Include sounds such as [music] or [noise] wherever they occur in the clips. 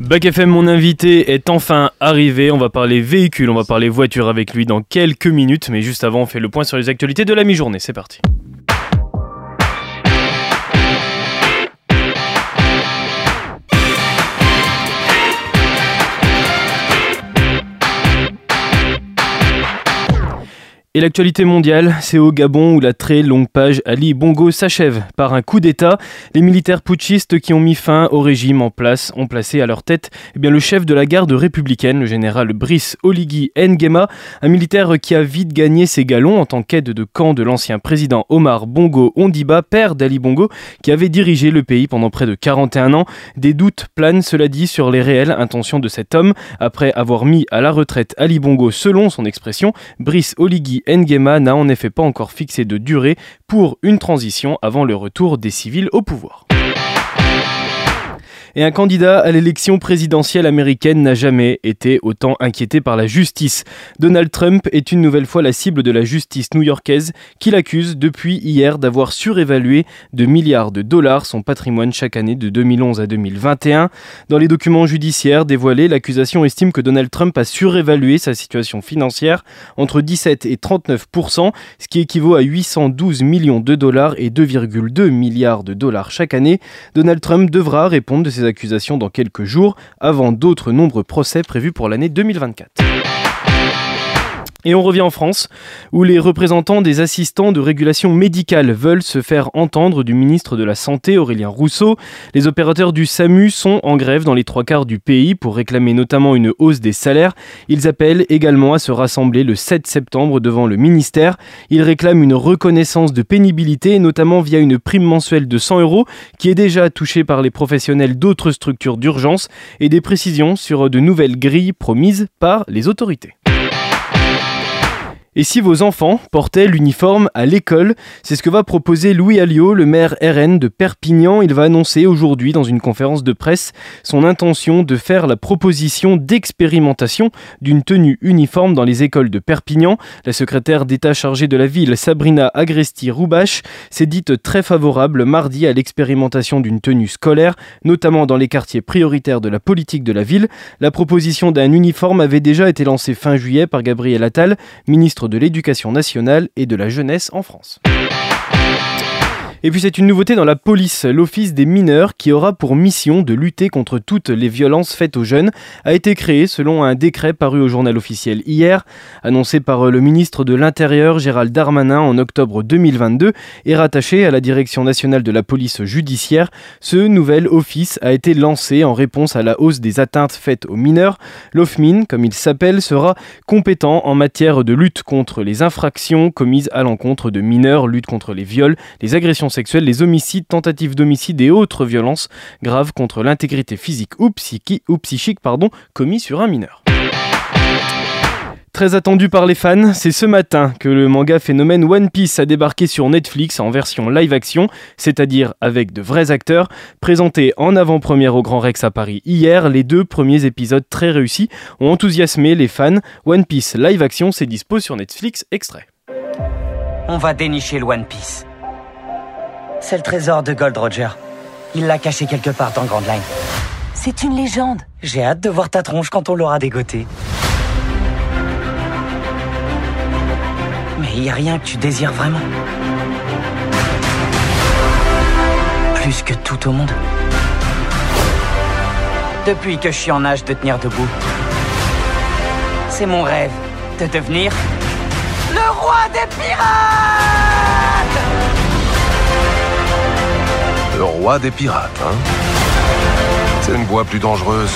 Bac FM, mon invité est enfin arrivé. On va parler véhicule, on va parler voiture avec lui dans quelques minutes. Mais juste avant, on fait le point sur les actualités de la mi-journée. C'est parti. Et l'actualité mondiale, c'est au Gabon où la très longue page Ali Bongo s'achève par un coup d'État. Les militaires putschistes qui ont mis fin au régime en place ont placé à leur tête eh bien, le chef de la garde républicaine, le général Brice Oligui Nguema, un militaire qui a vite gagné ses galons en tant qu'aide de camp de l'ancien président Omar Bongo Ondiba, père d'Ali Bongo, qui avait dirigé le pays pendant près de 41 ans. Des doutes planent, cela dit, sur les réelles intentions de cet homme. Après avoir mis à la retraite Ali Bongo selon son expression, Brice Oligui Nguema n'a en effet pas encore fixé de durée pour une transition avant le retour des civils au pouvoir et un candidat à l'élection présidentielle américaine n'a jamais été autant inquiété par la justice. Donald Trump est une nouvelle fois la cible de la justice new-yorkaise qui l'accuse depuis hier d'avoir surévalué de milliards de dollars son patrimoine chaque année de 2011 à 2021. Dans les documents judiciaires dévoilés, l'accusation estime que Donald Trump a surévalué sa situation financière entre 17 et 39% ce qui équivaut à 812 millions de dollars et 2,2 milliards de dollars chaque année. Donald Trump devra répondre de ses accusations dans quelques jours, avant d'autres nombreux procès prévus pour l'année 2024. Et on revient en France, où les représentants des assistants de régulation médicale veulent se faire entendre du ministre de la Santé, Aurélien Rousseau. Les opérateurs du SAMU sont en grève dans les trois quarts du pays pour réclamer notamment une hausse des salaires. Ils appellent également à se rassembler le 7 septembre devant le ministère. Ils réclament une reconnaissance de pénibilité, notamment via une prime mensuelle de 100 euros, qui est déjà touchée par les professionnels d'autres structures d'urgence, et des précisions sur de nouvelles grilles promises par les autorités. Et si vos enfants portaient l'uniforme à l'école C'est ce que va proposer Louis Alliot, le maire RN de Perpignan. Il va annoncer aujourd'hui dans une conférence de presse son intention de faire la proposition d'expérimentation d'une tenue uniforme dans les écoles de Perpignan. La secrétaire d'État chargée de la ville, Sabrina Agresti-Roubache, s'est dite très favorable mardi à l'expérimentation d'une tenue scolaire, notamment dans les quartiers prioritaires de la politique de la ville. La proposition d'un uniforme avait déjà été lancée fin juillet par Gabriel Attal, ministre de l'Éducation nationale et de la jeunesse en France. Et puis c'est une nouveauté dans la police. L'Office des mineurs, qui aura pour mission de lutter contre toutes les violences faites aux jeunes, a été créé selon un décret paru au journal officiel hier, annoncé par le ministre de l'Intérieur Gérald Darmanin en octobre 2022 et rattaché à la Direction nationale de la police judiciaire. Ce nouvel office a été lancé en réponse à la hausse des atteintes faites aux mineurs. L'OFMIN, comme il s'appelle, sera compétent en matière de lutte contre les infractions commises à l'encontre de mineurs, lutte contre les viols, les agressions sexuelles, les homicides, tentatives d'homicide et autres violences graves contre l'intégrité physique ou, ou psychique pardon, commis sur un mineur. Très attendu par les fans, c'est ce matin que le manga phénomène One Piece a débarqué sur Netflix en version live action, c'est-à-dire avec de vrais acteurs. Présenté en avant-première au Grand Rex à Paris hier, les deux premiers épisodes très réussis ont enthousiasmé les fans. One Piece live action, c'est dispo sur Netflix extrait. On va dénicher le One Piece. C'est le trésor de Gold Roger. Il l'a caché quelque part dans Grand Line. C'est une légende. J'ai hâte de voir ta tronche quand on l'aura dégoté. Mais il n'y a rien que tu désires vraiment. Plus que tout au monde. Depuis que je suis en âge de tenir debout. C'est mon rêve de devenir le roi des pirates le roi des pirates, hein C'est une voie plus dangereuse.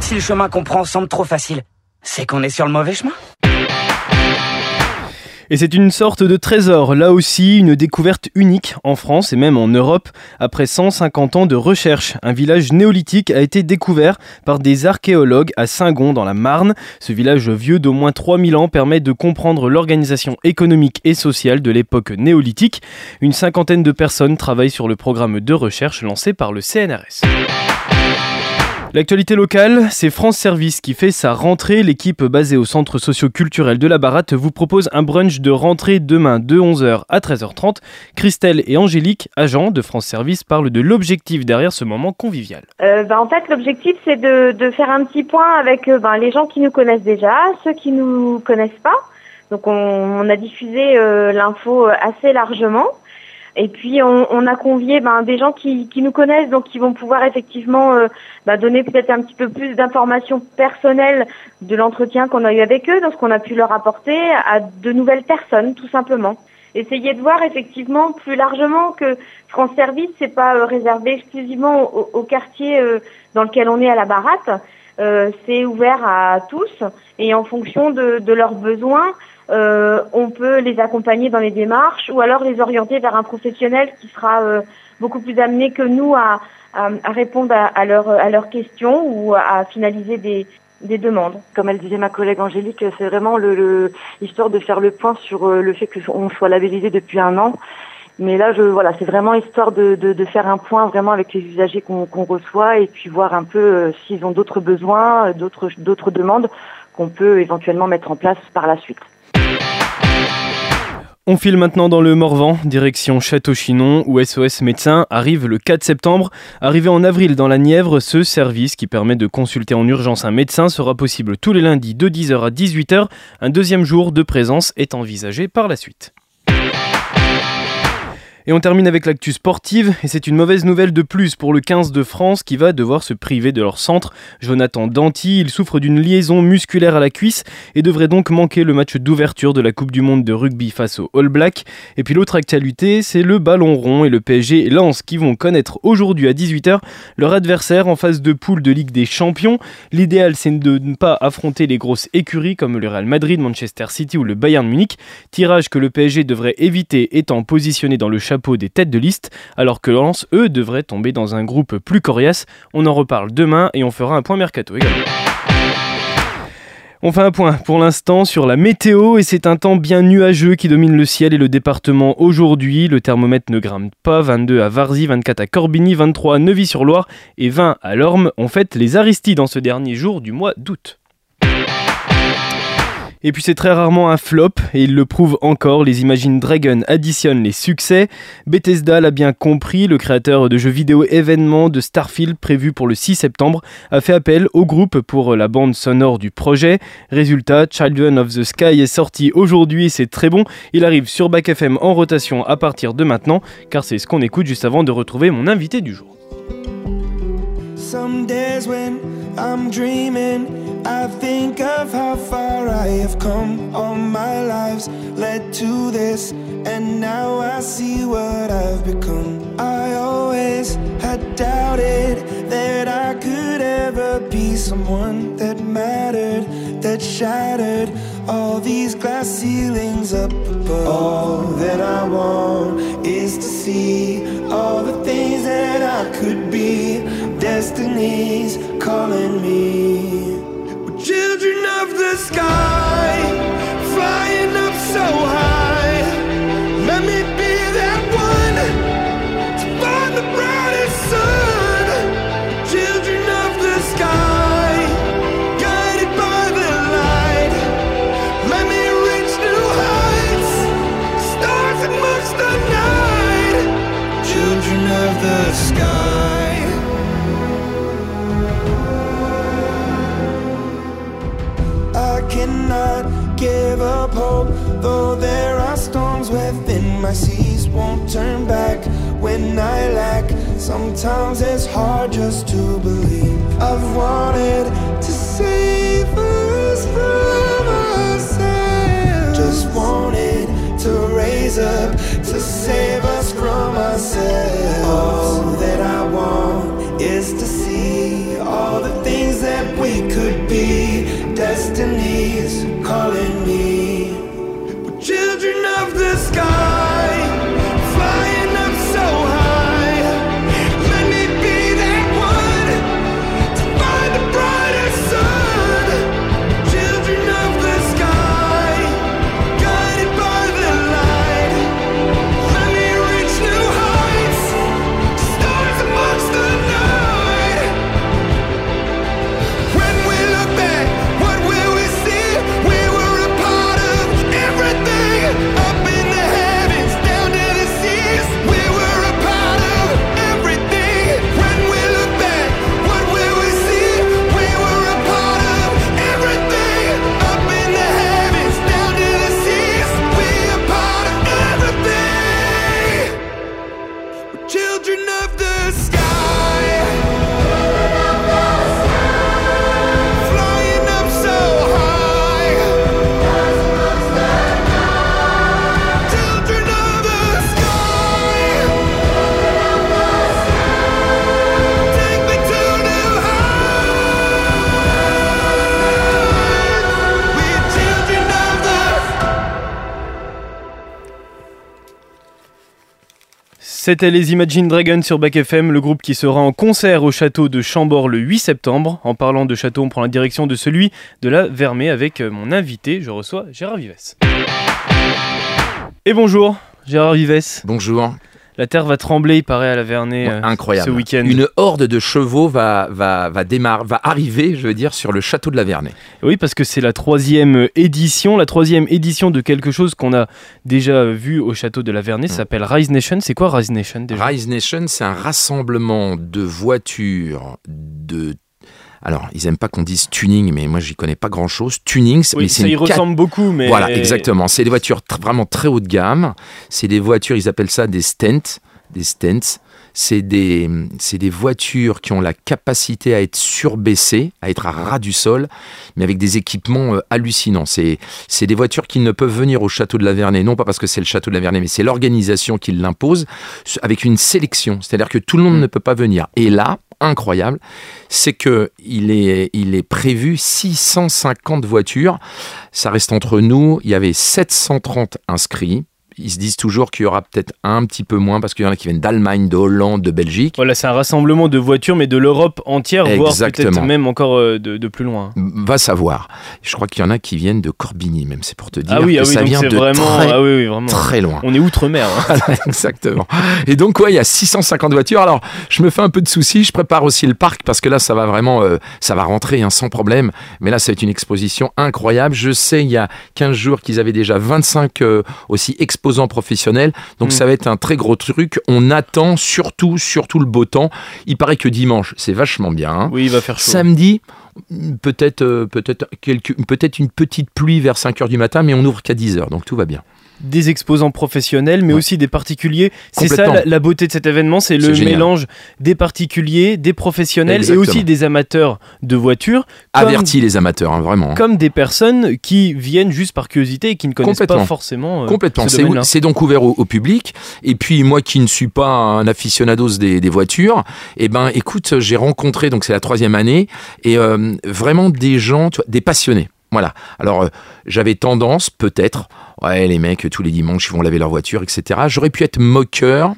Si le chemin qu'on prend semble trop facile, c'est qu'on est sur le mauvais chemin et c'est une sorte de trésor, là aussi une découverte unique en France et même en Europe. Après 150 ans de recherche, un village néolithique a été découvert par des archéologues à Saint-Gon dans la Marne. Ce village vieux d'au moins 3000 ans permet de comprendre l'organisation économique et sociale de l'époque néolithique. Une cinquantaine de personnes travaillent sur le programme de recherche lancé par le CNRS. L'actualité locale, c'est France Service qui fait sa rentrée. L'équipe basée au centre socio-culturel de la Baratte vous propose un brunch de rentrée demain de 11h à 13h30. Christelle et Angélique, agents de France Service, parlent de l'objectif derrière ce moment convivial. Euh, bah, en fait, l'objectif, c'est de, de, faire un petit point avec euh, ben, les gens qui nous connaissent déjà, ceux qui nous connaissent pas. Donc, on, on a diffusé euh, l'info assez largement. Et puis on, a convié ben, des gens qui, nous connaissent, donc qui vont pouvoir effectivement euh, ben, donner peut-être un petit peu plus d'informations personnelles de l'entretien qu'on a eu avec eux, dans ce qu'on a pu leur apporter à de nouvelles personnes, tout simplement. Essayer de voir effectivement plus largement que France Service, c'est pas euh, réservé exclusivement au, au quartier euh, dans lequel on est à la Baratte. c'est ouvert à tous et en fonction de, de leurs besoins, euh, on peut les accompagner dans les démarches ou alors les orienter vers un professionnel qui sera euh, beaucoup plus amené que nous à, répondre à, leur, à leurs questions ou à finaliser des, des demandes. Comme elle disait ma collègue Angélique, c'est vraiment le, histoire de faire le point sur euh, le fait qu'on soit labellisé depuis un an. Mais là, je voilà, c'est vraiment histoire de, faire un point vraiment avec les usagers qu'on reçoit et puis voir un peu s'ils ont d'autres besoins, d'autres d'autres demandes qu'on peut éventuellement mettre en place par la suite. On file maintenant dans le Morvan, direction Château-Chinon, où SOS Médecins arrive le 4 septembre. Arrivé en avril dans la Nièvre, ce service qui permet de consulter en urgence un médecin sera possible tous les lundis de 10h à 18h. Un deuxième jour de présence est envisagé par la suite. Et on termine avec l'actu sportive, et c'est une mauvaise nouvelle de plus pour le 15 de France qui va devoir se priver de leur centre. Jonathan Danty, il souffre d'une liaison musculaire à la cuisse et devrait donc manquer le match d'ouverture de la Coupe du Monde de rugby face aux All Blacks. Et puis l'autre actualité, c'est le ballon rond et le PSG et Lens qui vont connaître aujourd'hui à 18h leur adversaire en phase de poule de Ligue des Champions. L'idéal, c'est de ne pas affronter les grosses écuries comme le Real Madrid, Manchester City ou le Bayern Munich. Tirage que le PSG devrait éviter étant positionné dans le chapeau des têtes de liste, alors que Lens, eux, devraient tomber dans un groupe plus coriace. On en reparle demain et on fera un point mercato également. On fait un point pour l'instant sur la météo et c'est un temps bien nuageux qui domine le ciel et le département aujourd'hui. Le thermomètre ne grimpe pas, 22 à Varzy, 24 à Corbigny, 23 à Neuvy-sur-Loire et 20 à Lorme. On fête les Aristides en ce dernier jour du mois d'août. Et puis c'est très rarement un flop, et il le prouve encore, les Imagine Dragon additionnent les succès. Bethesda l'a bien compris, le créateur de jeux vidéo événement de Starfield prévu pour le 6 septembre a fait appel au groupe pour la bande sonore du projet. Résultat, Children of the Sky est sorti aujourd'hui c'est très bon. Il arrive sur Back FM en rotation à partir de maintenant, car c'est ce qu'on écoute juste avant de retrouver mon invité du jour. I'm dreaming. I think of how far I have come. All my lives led to this, and now I see what I've become. I always had doubted that I could ever be someone that mattered, that shattered all these glass ceilings up above. All that I want is to see all the things that I could be. Destiny's calling me. We're children of the sky, flying up so high. Sometimes it's hard just to believe. I've wanted to save us from ourselves. Just wanted to raise up to save us from ourselves. All that I want is to see all the things that we could be. Destiny's calling C'était les Imagine Dragons sur Back FM, le groupe qui sera en concert au château de Chambord le 8 septembre. En parlant de château, on prend la direction de celui de la Vermée avec euh, mon invité. Je reçois Gérard Vives. Et bonjour, Gérard Vives. Bonjour. La terre va trembler, il paraît, à la Vernée Ouais, euh, incroyable. ce week-end. Une horde de chevaux va, va, va, démarrer, va arriver, je veux dire, sur le château de la Vernée. Oui, parce que c'est la troisième édition, la troisième édition de quelque chose qu'on a déjà vu au château de la Vernée. Ça s'appelle Rise Nation. C'est quoi Rise Nation déjà? Rise Nation, c'est un rassemblement de voitures de. Alors, ils aiment pas qu'on dise tuning, mais moi, j'y connais pas grand-chose. Tuning, c'est- Oui, mais c'est ça y cat- ressemble beaucoup, mais Voilà, exactement. C'est des voitures tr- vraiment très haut de gamme. C'est des voitures, ils appellent ça des stents. Des stents. C'est des, des voitures qui ont la capacité à être surbaissées, à être à ras du sol, mais avec des équipements euh, hallucinants. C'est, des voitures qui ne peuvent venir au château de la Vernée, non pas parce que c'est le château de la Vernée, mais c'est l'organisation qui l'impose, avec une sélection. C'est-à-dire que tout le monde ne peut pas venir. Et là, incroyable, c'est que il est, est prévu 650 voitures. Ça reste entre nous. Il y avait 730 inscrits. Ils se disent toujours qu'il y aura peut-être un petit peu moins parce qu'il y en a qui viennent d'Allemagne, de Hollande, de Belgique. Voilà, c'est un rassemblement de voitures, mais de l'Europe entière, voire peut-être Exactement. même encore euh, de, de plus loin. Va savoir. Je crois qu'il y en a qui viennent de Corbigny, même. C'est pour te dire ah oui, que ah oui, ça vient c'est de vraiment, très, ah oui, oui, vraiment. très loin. On est outre-mer. hein. Voilà, [laughs] exactement. Et donc, ouais, il y a 650 voitures. Alors, je me fais un peu de soucis. Je prépare aussi le parc parce que là, ça va vraiment, euh, ça va rentrer hein, sans problème. Mais là, ça va être une exposition incroyable. Je sais, il y a 15 jours qu'ils avaient déjà 25 euh, aussi exposants professionnels. Donc, Mm. ça va être un très gros truc. On attend surtout, surtout le beau temps. Il paraît que dimanche, c'est vachement bien. hein. Oui, il va faire chaud. Samedi, peut-être euh, peut-être peut-être une petite pluie vers 5 heures du matin, mais on ouvre qu'à 10 heures, donc tout va bien. Des exposants professionnels, mais Ouais. aussi des particuliers. C'est ça la, la beauté de cet événement, c'est le mélange des particuliers, des professionnels et aussi des amateurs de voitures, Avertis les amateurs, hein, vraiment. comme des personnes qui viennent juste par curiosité et qui ne connaissent pas forcément euh, Complètement, ce c'est donc ouvert au, au public. Et puis moi qui ne suis pas un aficionados des, des voitures, eh ben écoute, j'ai rencontré donc c'est la troisième année et euh, vraiment des gens, tu vois, des passionnés. Voilà. Alors euh, j'avais tendance peut-être, ouais les mecs tous les dimanches ils vont laver leur voiture, etc. J'aurais pu être moqueur.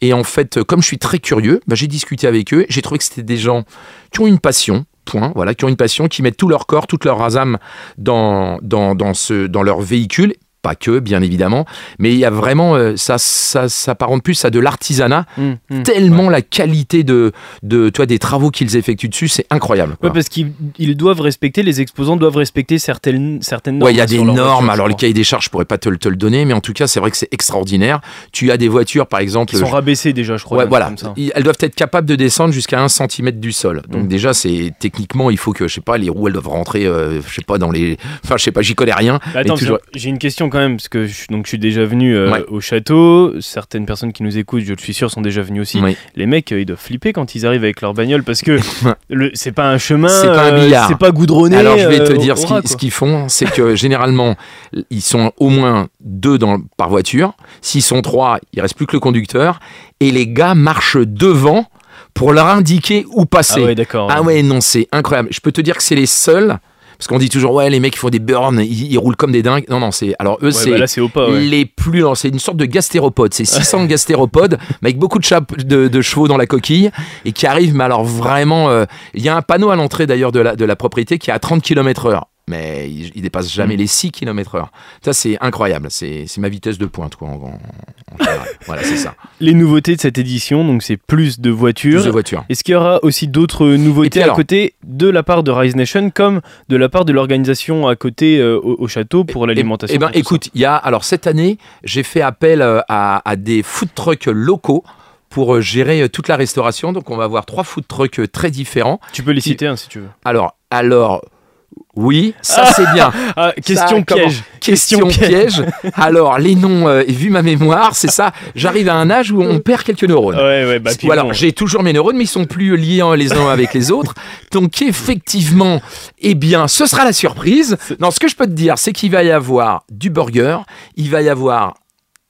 Et en fait, euh, comme je suis très curieux, bah, j'ai discuté avec eux. J'ai trouvé que c'était des gens qui ont une passion. Point, voilà, qui ont une passion, qui mettent tout leur corps, toute leur âme dans, leur véhicule pas que, bien évidemment, mais il y a vraiment, euh, ça, ça s'apparente plus à de l'artisanat, Hum, hum. tellement la qualité de, de toi, des travaux qu'ils effectuent dessus, c'est incroyable. quoi. Ouais, parce qu'ils ils doivent respecter, les exposants doivent respecter certaines, certaines normes. Ouais, il y a des normes. voiture, Alors, le cahier des charges, je pourrais pas te, le- te le donner, mais en tout cas, c'est vrai que c'est extraordinaire. Tu as des voitures, par exemple. Qui sont je- rabaissés déjà, je crois. Ouais, voilà. comme ça. Ils- Elles doivent être capables de descendre jusqu'à 1 cm du sol. Donc Mm. déjà, c'est techniquement, il faut que, je sais pas, les roues, elles doivent rentrer, euh, je sais pas, dans les... Enfin, je sais pas, j'y connais rien. Mais Attends, toujours- j'ai une question quand même, parce que je, donc, je suis déjà venu euh, Ouais. au château. Certaines personnes qui nous écoutent, je le suis sûr, sont déjà venues aussi. Oui. Les mecs, euh, ils doivent flipper quand ils arrivent avec leur bagnole parce que [laughs] c'est pas un chemin, C'est pas un euh, billard. c'est pas goudronné. Alors je vais te dire ce qu'ils- font, c'est que [laughs] généralement ils sont au moins deux dans, par voiture. S'ils sont trois, il reste plus que le conducteur et les gars marchent devant pour leur indiquer où passer. Ah ouais, d'accord. Ah ouais, non, c'est incroyable. Je peux te dire que c'est les seuls. Parce qu'on dit toujours, ouais, les mecs, ils font des burns, ils, ils roulent comme des dingues. Non, non, c'est. Alors, eux, Ouais, c'est. bah là, c'est au pas. ouais. Les plus c'est une sorte de gastéropode. C'est 600 gastéropodes, [laughs] mais avec beaucoup de, chap- de, de chevaux dans la coquille, et qui arrivent, mais alors vraiment. euh, Il y a un panneau à l'entrée d'ailleurs de la, de la propriété qui est à 30 km/h. Mais il, il dépasse Mm. jamais les 6 km/h. Ça, c'est incroyable. C'est ma vitesse de pointe, quoi, en, en- en général. voilà, c'est ça. Les nouveautés de cette édition, donc c'est plus de voitures. Plus de voitures. Est-ce qu'il y aura aussi d'autres nouveautés puis à alors côté de la part de Rise Nation, comme de la part de l'organisation à côté euh, au, au château pour l'alimentation Eh ben, pour tout écoute, il y a alors cette année, j'ai fait appel euh, à, à des food trucks locaux pour euh, gérer toute la restauration. Donc, on va avoir trois food trucks très différents. Tu peux les citer hein, si tu veux. Alors, alors. Oui, ça c'est bien. [laughs] Ah, question piège. Question piège. Alors, les noms, euh, vu ma mémoire, c'est ça. J'arrive à un âge où on perd quelques neurones. Ouais, ouais, bah, alors, j'ai toujours mes neurones, mais ils sont plus liés les uns avec les autres. Donc, effectivement, eh bien, ce sera la surprise. Non, ce que je peux te dire, c'est qu'il va y avoir du burger, il va y avoir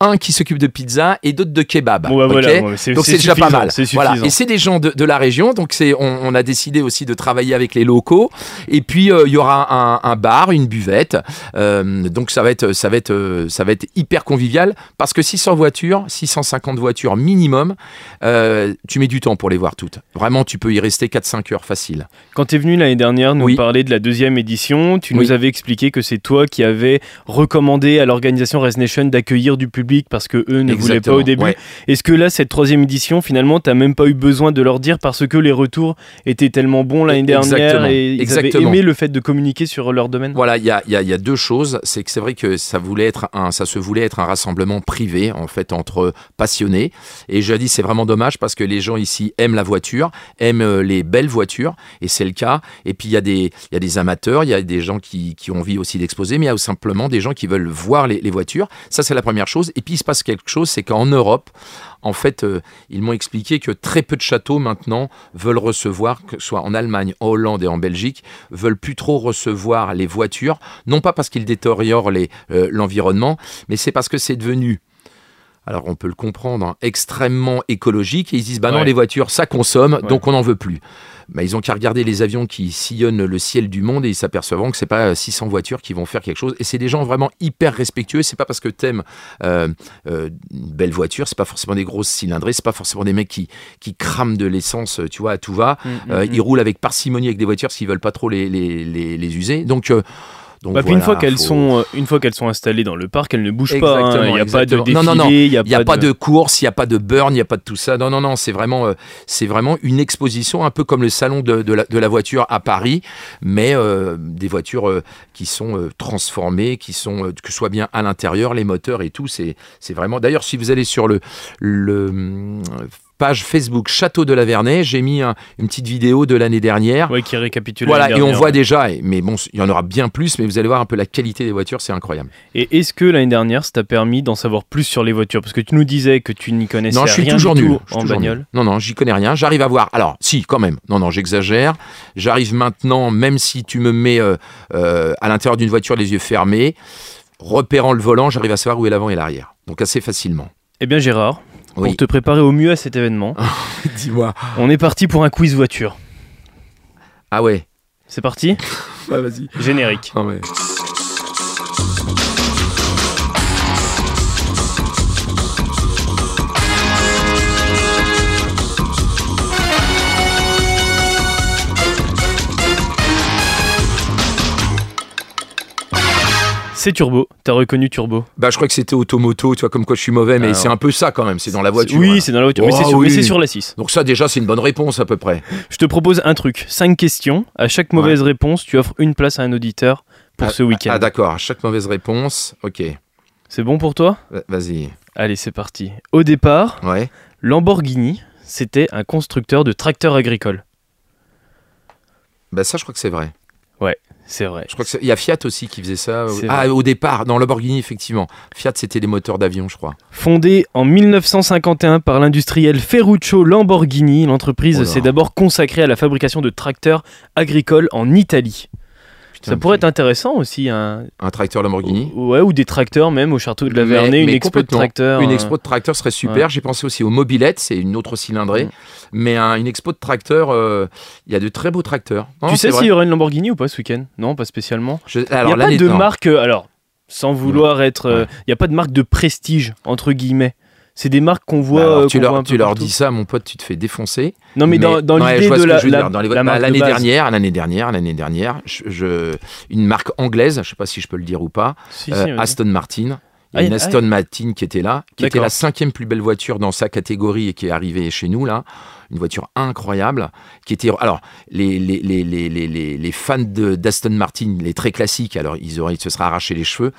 un qui s'occupe de pizza et d'autres de kebab. Bon, bah, voilà, ouais, donc c'est déjà pas mal. Voilà. Et c'est des gens de, de la région, donc c'est on, on a décidé aussi de travailler avec les locaux. Et puis euh, il y aura un, un bar, une buvette. Euh, donc ça va être ça va être euh, ça va être hyper convivial parce que 600 voitures, 650 voitures minimum, euh, tu mets du temps pour les voir toutes. Vraiment, tu peux y rester 4-5 heures facile. Quand tu es venu l'année dernière nous Oui. parler de la deuxième édition, tu Oui. nous avais expliqué que c'est toi qui avais recommandé à l'organisation Res Nation d'accueillir du public parce que eux ne voulaient pas au début. ouais. Est-ce que là, cette troisième édition, finalement, t'as même pas eu besoin de leur dire parce que les retours étaient tellement bons l'année dernière Exactement, et ils exactement. avaient aimé le fait de communiquer sur leur domaine? Voilà, il y a, il y a- il y a deux choses. C'est que c'est vrai que ça voulait être un, ça se voulait être un rassemblement privé en fait entre passionnés. Et je dis c'est vraiment dommage parce que les gens ici aiment la voiture, aiment euh, les belles voitures et c'est le cas. Et puis il y a des, il y a des amateurs, il y a des gens qui, qui ont envie aussi d'exposer, mais il y a simplement des gens qui veulent voir les, les voitures. Ça c'est la première chose. Et puis il se passe quelque chose, c'est qu'en Europe, en fait, euh, ils m'ont expliqué que très peu de châteaux maintenant veulent recevoir, que ce soit en Allemagne, en Hollande et en Belgique, veulent plus trop recevoir les voitures, non pas parce qu'ils détériorent euh, l'environnement, mais c'est parce que c'est devenu, alors on peut le comprendre, hein, extrêmement écologique, et ils se disent, bah non, Ouais. les voitures, ça consomme, Ouais. donc on n'en veut plus. Bah, ils ont qu'à regarder les avions qui sillonnent le ciel du monde et ils s'apercevront que c'est pas euh, 600 voitures qui vont faire quelque chose. Et c'est des gens vraiment hyper respectueux. C'est pas parce que t'aimes euh, euh, une belle voiture, c'est pas forcément des grosses cylindrées, c'est pas forcément des mecs qui, qui crament de l'essence, tu vois, à tout va. Mm, Euh, mm, Ils roulent avec parcimonie avec des voitures s'ils veulent pas trop les, les, les, les user. Donc, euh, donc Bah, puis une fois qu'elles faut- sont, euh, une fois qu'elles sont installées dans le parc, elles ne bougent pas. hein. Il n'y a pas de défilé, Non, non, non. il n'y a, pas de course, il n'y a pas de burn, il n'y a pas de tout ça. Non, non, non, c'est vraiment, euh, c'est vraiment une exposition, un peu comme le salon de, de la, de la voiture à Paris, mais euh, des voitures euh, qui sont euh, transformées, qui sont, que ce soit bien à l'intérieur, les moteurs et tout. C'est, c'est vraiment. D'ailleurs, si vous allez sur le, le hum, page Facebook Château de la Vernay, j'ai mis un- une petite vidéo de l'année dernière. Ouais, qui récapitule. Voilà, et on voit déjà, mais bon, il y en aura bien plus, mais vous allez voir un peu la qualité des voitures, c'est incroyable. Et est-ce que l'année dernière, ça t'a permis d'en savoir plus sur les voitures? Parce que tu nous disais que tu n'y connaissais Non, je suis rien toujours du nul. tout Je suis en toujours bagnole. nul. Non, non, j'y connais rien. J'arrive à voir. Alors, si, quand même. Non, non, j'exagère. J'arrive maintenant, même si tu me mets euh, euh, à l'intérieur d'une voiture les yeux fermés, repérant le volant, j'arrive à savoir où est l'avant et l'arrière. Donc assez facilement. Eh bien, Gérard, Oui. pour te préparer au mieux à cet événement, [laughs] Dis-moi. on est parti pour un quiz voiture. Ah ouais. C'est parti [laughs] vas-y. Générique. Ah ouais. C'est Turbo. T'as reconnu Turbo Bah, je crois que c'était automoto, tu vois, comme quoi je suis mauvais, mais Alors. c'est un peu ça quand même. C'est dans la voiture. Oui, c'est dans la voiture. mais c'est sur, oui. la 6. Donc ça, déjà, c'est une bonne réponse à peu près. Je te propose un truc. 5 questions. À chaque mauvaise réponse, tu offres une place à un auditeur pour Ah, ce week-end. Ah d'accord, à chaque mauvaise réponse, ok. c'est bon pour toi Va- Vas-y. Allez, c'est parti. Au départ, Ouais. Lamborghini, c'était un constructeur de tracteurs agricoles. Bah ça, je crois que c'est vrai. C'est vrai. Je crois y a Fiat aussi qui faisait ça. C'est Ah, au départ, dans Lamborghini, effectivement. Fiat, c'était des moteurs d'avion, je crois. Fondé en 1951 par l'industriel Ferruccio Lamborghini, l'entreprise Oh s'est d'abord consacrée à la fabrication de tracteurs agricoles en Italie. Ça pourrait être intéressant aussi, un... un tracteur Lamborghini. ouais, ou des tracteurs même au château de la Mais- Vernay, une mais expo de tracteurs. Une euh, expo de tracteur serait super. ouais. J'ai pensé aussi aux mobilettes, c'est une autre cylindrée. Mm. Mais un- une expo de tracteur, euh, il y a de très beaux tracteurs. Non, Tu sais s'il y aura une Lamborghini ou pas ce week-end? Non, pas spécialement. Je- Il alors, n'y a pas de non. marque, euh, alors, sans vouloir être. euh, Il n'y a pas de marque de prestige, entre guillemets. C'est des marques qu'on voit. Bah, alors, euh, tu leur, voit un tu peu leur partout. dis ça, mon pote, tu te fais défoncer. Non, mais, dans, dans l'idée de la, bah, de l'année dernière, l'année dernière, l'année dernière, je, je- une marque anglaise, je sais pas si je peux le dire ou pas, Si, euh. Aston Martin. Il y a une Aston Martin qui était là, qui était la cinquième plus belle voiture dans sa catégorie et qui est arrivée chez nous là. Une voiture incroyable, qui était. Alors, les, les, les, les, les, fans d'Aston Martin, les très classiques, alors ils, auraient, se seraient arraché les cheveux,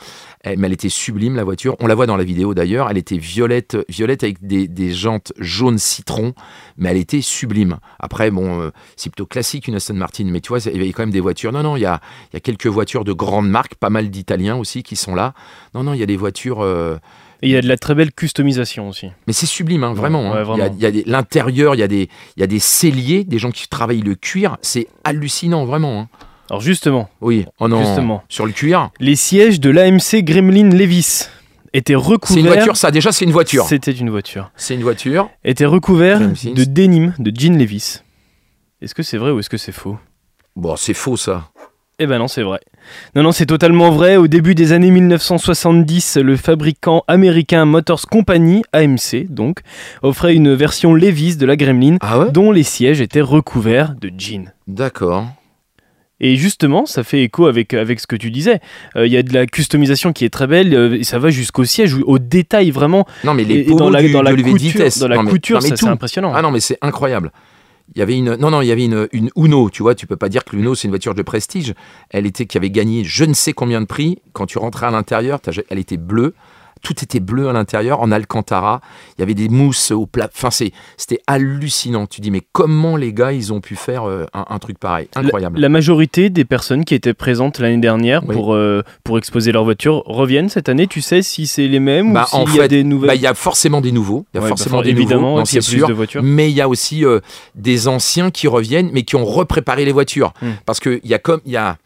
Eh, mais elle était sublime la voiture. On la voit dans la vidéo d'ailleurs. Elle était violette, violette avec des, des jantes jaune citron, mais elle était sublime. Après, bon, euh, c'est plutôt classique une Aston Martin, mais tu vois, il y avait quand même des voitures. Non, non, il y a, il y a quelques voitures de grandes marques, pas mal d'Italiens aussi qui sont là. Non, non, il y a des voitures. euh, Et il y a de la très belle customisation aussi. mais c'est sublime, hein, vraiment. Ouais, hein. vraiment. Il y a- il y a, l'intérieur, il y a des, il y a des celliers, des gens qui travaillent le cuir. C'est hallucinant, vraiment. hein. Alors, justement, Oui, oh non, Justement. sur le cuir. les sièges de l'AMC Gremlin Levis était recouvert. C'est une voiture, ça déjà, c'est une voiture. C'était une voiture. C'est une voiture. Était recouvert James Dean. de denim de Jean Levis. Est-ce que c'est vrai ou est-ce que c'est faux? Bon, c'est faux ça. Eh ben non, c'est vrai. Non, non, c'est totalement vrai. Au début des années 1970, le fabricant américain Motors Company, AMC donc, offrait une version Levis de la Gremlin Ah ouais? dont les sièges étaient recouverts de jean. D'accord. Et justement, ça fait écho avec, avec ce que tu disais. Euh, Il y a de la customisation qui est très belle, euh, et ça va jusqu'au siège, au détail vraiment. Non, mais les Et- et dans la, dans la couture, vitesse. dans la Non, mais- couture non, mais ça, c'est impressionnant. Ah non, mais c'est incroyable. Il y avait une non non, il y avait une, une Uno, tu vois, tu peux pas dire que l'Uno c'est une voiture de prestige. Elle était qui avait gagné je ne sais combien de prix. Quand tu rentrais à l'intérieur, elle était bleue. Tout était bleu à l'intérieur, en Alcantara. Il y avait des mousses au plat. Enfin, c'était hallucinant. Tu dis, mais comment les gars, ils ont pu faire euh, un, un truc pareil? Incroyable. La majorité des personnes qui étaient présentes l'année dernière Oui. pour, euh, pour exposer leur voiture reviennent cette année. Tu sais si c'est les mêmes Bah, ou s'il y a fait, des nouvelles? Bah, Il y a forcément des nouveaux. Il y a Ouais, forcément bah, des évidemment, nouveaux. c'est sûr. de voitures. Mais il y a aussi euh, des anciens qui reviennent, mais qui ont repréparé les voitures. Hmm. Parce qu'il y a comme il y a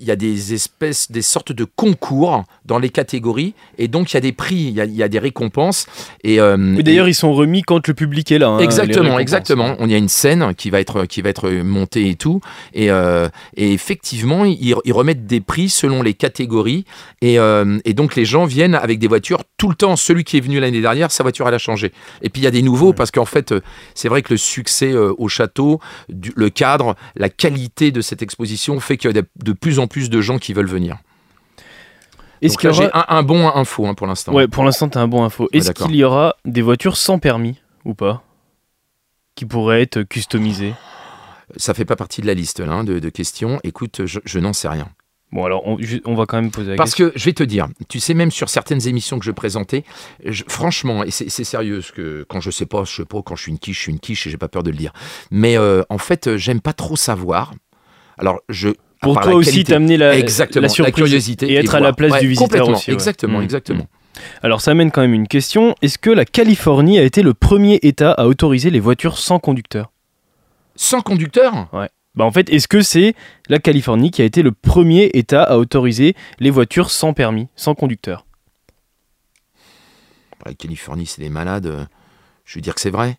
il y a des espèces, des sortes de concours dans les catégories, et donc il y a des prix, il y a, il y a des récompenses. Et, euh, Mais d'ailleurs, ils sont remis quand le public est là. hein, Exactement, exactement. On y a une scène qui va être qui va être montée et tout, et, euh, et effectivement ils, ils remettent des prix selon les catégories, et, euh, et donc les gens viennent avec des voitures tout le temps. Celui qui est venu l'année dernière, sa voiture elle a changé. Et puis il y a des nouveaux parce qu'en fait euh, c'est vrai que le succès euh, au château, du- le cadre, la qualité de cette exposition fait qu'il y a de, de plus en plus de gens qui veulent venir. Est-ce qu'il y j'ai aura... un, un bon info hein, pour l'instant. Ouais, pour l'instant, t'as un bon info. Est-ce d'accord. qu'il y aura des voitures sans permis ou pas Qui pourraient être customisées? Ça fait pas partie de la liste là hein, de, de questions. Écoute, je- je n'en sais rien. Bon, alors, on, va quand même poser la Parce question. que je vais te dire, tu sais, même sur certaines émissions que je présentais, je- franchement, et c'est sérieux, ce que quand je sais pas, je sais pas, quand je suis une quiche, je suis une quiche et j'ai pas peur de le dire. Mais euh, en fait, j'aime pas trop savoir. Alors, je. Pour toi la aussi, t'amener la, la surprise curiosité et être à la place Ouais, du visiteur aussi. ouais. Exactement, Mm, exactement. mm. Alors, ça amène quand même une question. Est-ce que la Californie a été le premier État à autoriser les voitures sans conducteur? Sans conducteur? Bah en fait, est-ce que c'est la Californie qui a été le premier État à autoriser les voitures sans permis, sans conducteur? La Californie, c'est des malades. euh, Je veux dire que c'est vrai.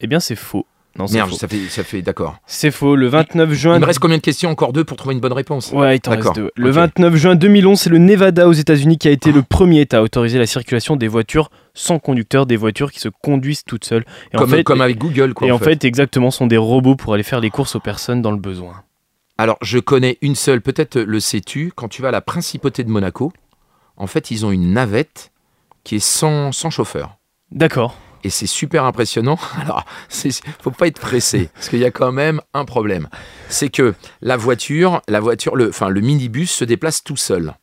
Eh bien, c'est faux. Non, Merde, faux. ça fait, ça fait d'accord. C'est faux. Le 29 juin. Il me reste combien de questions Encore deux pour trouver une bonne réponse. Ouais, il t'en reste deux. Le ok. 29 juin 2011, c'est le Nevada aux États-Unis qui a été le premier État à autoriser la circulation des voitures sans conducteur, des voitures qui se conduisent toutes seules. Et Comme, en fait, comme avec Google, quoi. et en fait, exactement, sont des robots pour aller faire les courses aux personnes dans le besoin. Alors, je connais une seule, peut-être le sais-tu, quand tu vas à la principauté de Monaco, en fait, ils ont une navette qui est sans, sans chauffeur. D'accord. Et c'est super impressionnant. [laughs] Alors, il faut pas être pressé, [laughs] parce qu'il y a quand même un problème. C'est que la voiture, la voiture, le, enfin, le minibus se déplace tout seul.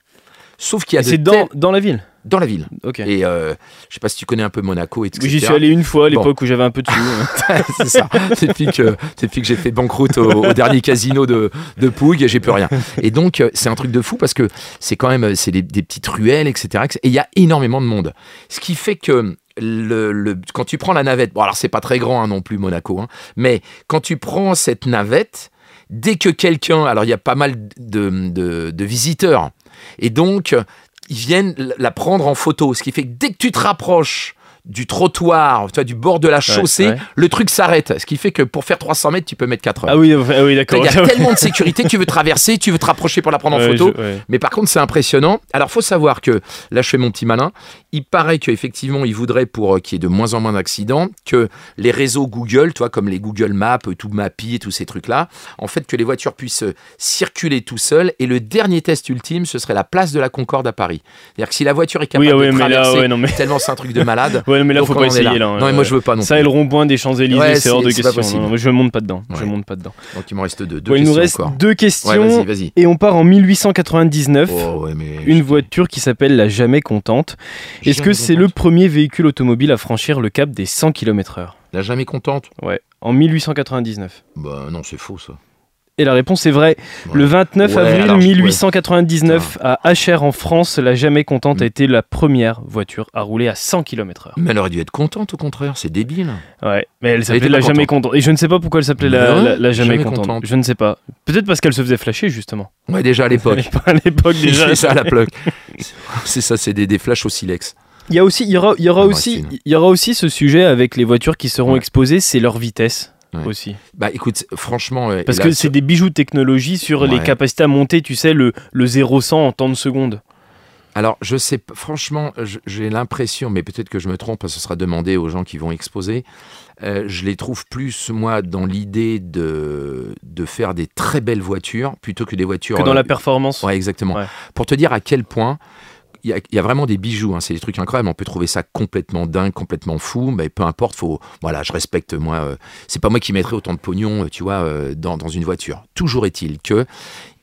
Sauf qu'il y a Et c'est dans, dans la ville? dans la ville. Ok. Et euh, je sais pas si tu connais un peu Monaco, etc. J'y suis allé une fois à Bon. l'époque où j'avais un peu de sous. hein. [laughs] c'est ça. Depuis que, depuis que j'ai fait banqueroute au, au dernier casino de, de Pouille, j'ai plus rien. Et donc, euh, c'est un truc de fou parce que c'est quand même c'est des, des petites ruelles, etc. Et il y a énormément de monde. Ce qui fait que le, le- quand tu prends la navette, bon, alors c'est pas très grand hein, non plus, Monaco, hein, mais quand tu prends cette navette, dès que quelqu'un. Alors, il y a pas mal de, de- de visiteurs. Et donc, ils viennent la prendre en photo. Ce qui fait que dès que tu te rapproches du trottoir, tu vois, du bord de la chaussée, ouais. le truc s'arrête. Ce qui fait que pour faire 300 mètres, tu peux mettre 4 heures. Ah oui, ah oui d'accord. Il y a [laughs] tellement de sécurité, tu veux traverser, tu veux te rapprocher pour la prendre en Ouais, photo. je-. Mais par contre, c'est impressionnant. Alors, faut savoir que là, je fais mon petit malin. Il paraît qu'effectivement, il voudrait pour euh, qu'il y ait de moins en moins d'accidents que les réseaux Google, toi, comme les Google Maps, euh, tout Mappy et tous ces trucs-là, en fait, que les voitures puissent euh, circuler tout seul. Et le dernier test ultime, ce serait la place de la Concorde à Paris. C'est-à-dire que si la voiture est capable Oui, ah de là, traverser, ouais, non, mais- tellement c'est un truc de malade. [laughs] Ouais, mais là, donc faut pas essayer. là. Là, Non, mais moi, je veux pas non Ça plus. et le rond-point des Champs-Élysées, Ouais, c'est hors de question. possible. Non, non, je monte pas dedans. Je monte pas dedans. Donc, il me reste deux. deux il nous reste encore. deux questions. et on part en 1899. Oh, ouais, mais Une je- voiture qui s'appelle la Jamais Contente. Est-ce que c'est le premier véhicule automobile à franchir le cap des 100 km/h La jamais contente Ouais, en 1899. Bah non, c'est faux ça. Et la réponse est vraie. Le 29 Ouais, avril alors, je- 1899, à HR en France, la Jamais Contente a été la première voiture à rouler à 100 km/h. Mais elle aurait dû être contente, au contraire, c'est débile. Ouais, mais elle s'appelait la Jamais contente. Et je ne sais pas pourquoi elle s'appelait la, Ouais, la- la Jamais, Jamais contente. Contente. Je ne sais pas. Peut-être parce qu'elle se faisait flasher, justement. Ouais, déjà à l'époque. [laughs] À l'époque déjà. c'est ça la plaque. [laughs] C'est ça, c'est des, des flashs au silex. Il y a aussi, il y aura, il y aura Ah, aussi, il y aura aussi ce sujet avec les voitures qui seront Ouais. exposées, c'est leur vitesse Ouais. aussi. Bah écoute, franchement. euh, Parce que c'est des bijoux de technologie sur les capacités à monter, tu sais, le, le 0-100 en temps de seconde. Alors, je sais, franchement, j'ai l'impression, mais peut-être que je me trompe, parce que ce sera demandé aux gens qui vont exposer. euh, je les trouve plus, moi, dans l'idée de, de faire des très belles voitures plutôt que des voitures. Que dans euh, la performance. Ouais, exactement. Ouais. Pour te dire à quel point. Il y, a, y a vraiment des bijoux, hein, c'est des trucs incroyables. On peut trouver ça complètement dingue, complètement fou, mais peu importe. Faut, voilà, je respecte moi. euh, c'est pas moi qui mettrais autant de pognon, euh, tu vois, euh, dans, dans une voiture. Toujours est-il que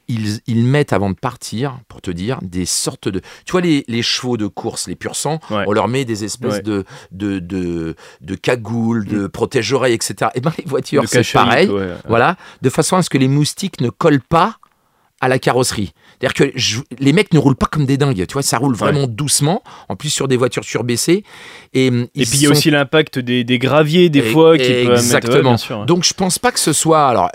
ils, ils mettent avant de partir, pour te dire, des sortes de. Tu vois, les, les chevaux de course, les pur sang, Ouais. on leur met des espèces Ouais. de, de, de, de cagoules, de protège-oreilles, etc. Et ben les voitures, c'est pareil. ouais. Voilà, de façon à ce que les moustiques ne collent pas à la carrosserie. C'est-à-dire que je- les mecs ne roulent pas comme des dingues, tu vois, ça roule vraiment doucement, en plus sur des voitures surbaissées. Et, hum, Et puis il y a aussi l'impact des, des graviers, des Et- fois, qui peut Exactement. mettre. ouais, bien sûr, ouais. Donc je pense pas que ce soit. Alors,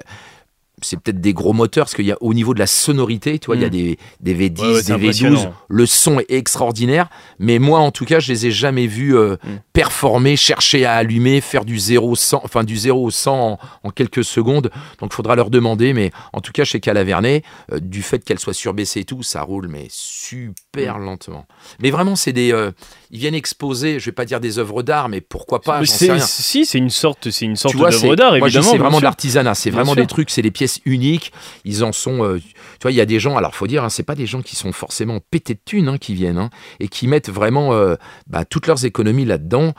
c'est peut-être des gros moteurs, parce qu'il y a au niveau de la sonorité, tu vois, il y a Mm. des, des V10, Ouais, ouais, c'est des V12, impressionnant. le son est extraordinaire, mais moi en tout cas, je les ai jamais vus euh, Mm. performer, chercher à allumer, faire du 0 au 100, enfin du 0 au 100 en, en quelques secondes. Donc il faudra leur demander, mais en tout cas chez Calavernet, euh, du fait qu'elle soit surbaissée et tout, ça roule mais super Mm. lentement. Mais vraiment, c'est des, euh, ils viennent exposer, je vais pas dire des œuvres d'art, mais pourquoi pas, Mais j'en sais c'est- rien. Si, c'est une sorte, c'est une sorte d'œuvre c'est- d'art, évidemment. c'est vraiment de sûr. l'artisanat. C'est vraiment sûr. des trucs, c'est des pièces uniques. Ils en sont. euh, tu vois, il y a des gens. Alors, faut dire, hein, c'est pas des gens qui sont forcément pétés de thunes hein, qui viennent hein, et qui mettent vraiment euh, bah, toutes leurs économies là-dedans.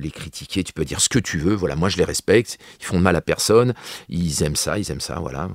Les critiquer, tu peux dire ce que tu veux. Voilà, moi je les respecte. Ils font de mal à personne. Ils aiment ça, ils aiment ça. Voilà,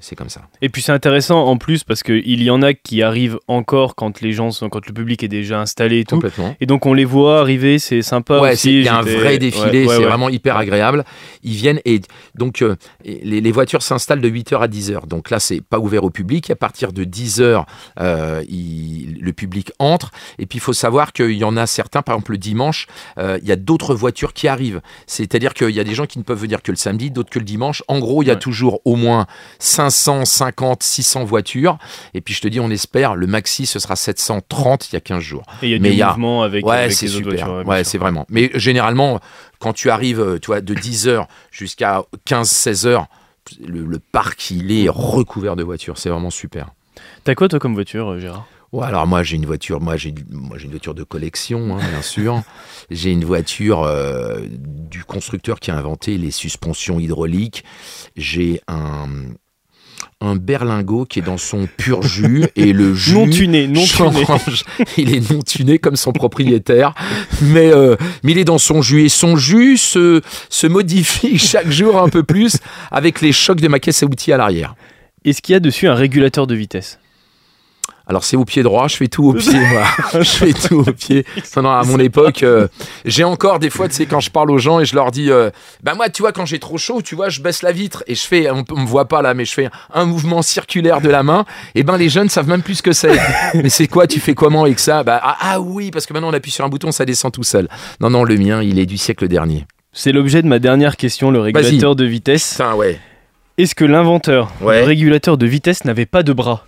c'est comme ça. Et puis c'est intéressant en plus parce qu'il y en a qui arrivent encore quand les gens sont, quand le public est déjà installé et tout. Complètement. Et donc on les voit arriver, c'est sympa Ouais, il y a un vrai défilé, ouais, ouais, c'est vraiment hyper agréable. Ils viennent et donc euh, les, les voitures s'installent de 8h à 10h. Donc là, c'est pas ouvert au public. À partir de 10h, euh, le public entre. Et puis il faut savoir qu'il y en a certains, par exemple le dimanche, euh, il y a d'autres voitures qui arrivent. C'est-à-dire qu'il y a des gens qui ne peuvent venir que le samedi, d'autres que le dimanche. En gros, il y a Ouais. toujours au moins 550, 600 voitures. Et puis je te dis, on espère, le maxi, ce sera 730 il y a 15 jours. Et il y a Mais y a- mouvement avec, Ouais, avec c'est les autres super. voitures. ouais, c'est vraiment. Mais généralement, quand tu arrives, euh, tu vois, de 10h jusqu'à 15-16 heures, le, le parc, il est recouvert de voitures. C'est vraiment super. T'as quoi toi comme voiture, euh, Gérard? Ouais, alors moi j'ai une voiture, moi j'ai, moi j'ai une voiture de collection, hein, bien sûr. [laughs] j'ai une voiture euh, du constructeur qui a inventé les suspensions hydrauliques. J'ai un un berlingot qui est dans son pur jus et le [laughs] jus Non tuné, non tuné. Il est non tuné comme son propriétaire, mais, euh, mais il est dans son jus et son jus se, se modifie [laughs] chaque jour un peu plus avec les chocs de ma caisse à outils à l'arrière. Est-ce qu'il y a dessus un régulateur de vitesse? Alors c'est au pied droit, je fais tout au pied, moi. [laughs] je fais tout au pied. Non, à mon époque, euh, j'ai encore des fois, tu sais, quand je parle aux gens et je leur dis, euh, bah moi, tu vois, quand j'ai trop chaud, tu vois, je baisse la vitre et je fais, on, on me voit pas là, mais je fais un mouvement circulaire de la main. Et ben les jeunes savent même plus ce que c'est. [laughs] mais c'est quoi Tu fais comment avec ça? Bah ah, ah oui, parce que maintenant on appuie sur un bouton, ça descend tout seul. Non, non, le mien, il est du siècle dernier. C'est l'objet de ma dernière question, le régulateur de vitesse. Putain, ouais. Est-ce que l'inventeur Ouais. régulateur de vitesse n'avait pas de bras?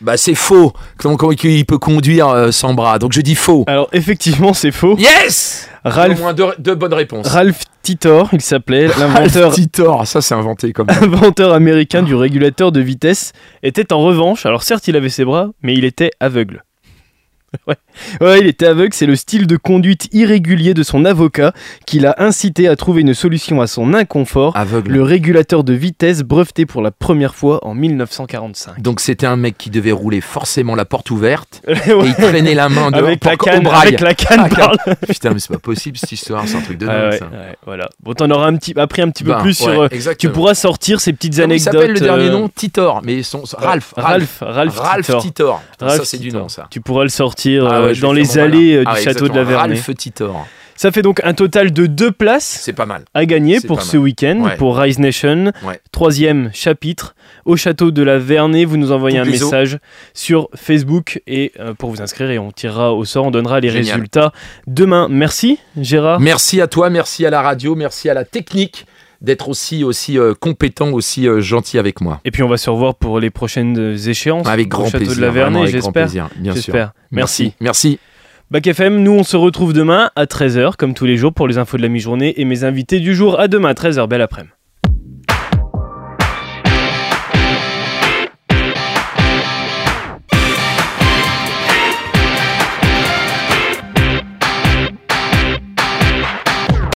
Bah c'est faux. Donc il peut conduire euh, sans bras? Donc je dis faux. Alors effectivement, c'est faux. Yes Au Ralph, moins deux, deux bonnes réponses. Ralph Titor, il s'appelait, [laughs] l'inventeur Ralph Titor, ça c'est inventé comme inventeur américain du régulateur de vitesse, était en revanche, alors certes il avait ses bras, mais il était aveugle. [laughs] Ouais. Ouais, il était aveugle, c'est le style de conduite irrégulier de son avocat qui l'a incité à trouver une solution à son inconfort, aveugle. le régulateur de vitesse breveté pour la première fois en 1945. Donc c'était un mec qui devait rouler forcément la porte ouverte [laughs] Ouais, et il traînait la main dehors avec, la canne, avec la canne, Ah, par là. Putain mais c'est pas possible cette histoire, c'est un truc de Ah dingue ouais, ça. ouais, voilà. Bon, t'en auras un petit, appris un petit peu Bah, plus sur. euh, tu exactement. pourras sortir ces petites il anecdotes. s'appelle le dernier euh, nom? Titor, mais son, son- Ralph, Ralph, Ralph, Ralph Titor. Titor. Putain, Ralph ça c'est du nom ça. Tu pourras le sortir Ah euh, ouais, vais dans les malin. allées euh, Ah du ouais, château de la. Vernée. Ralph Titor. Ça fait donc un total de deux places C'est pas mal. à gagner pour ce week-end, Ouais. pour Rise Nation. Ouais. Troisième chapitre au château de la Vernée. Vous nous envoyez un message sur Facebook et euh, pour vous inscrire et on tirera au sort, on donnera les Génial. résultats demain. Merci Gérard. Merci à toi, merci à la radio, merci à la technique d'être aussi, aussi euh, compétent, aussi euh, gentil avec moi. Et puis on va se revoir pour les prochaines échéances Avec grand château plaisir. de la Vernée, avec grand j'espère. plaisir, bien sûr. Merci. Merci. Bac FM, nous on se retrouve demain à 13h comme tous les jours pour les infos de la mi-journée et mes invités du jour à demain 13h. Belle après-midi.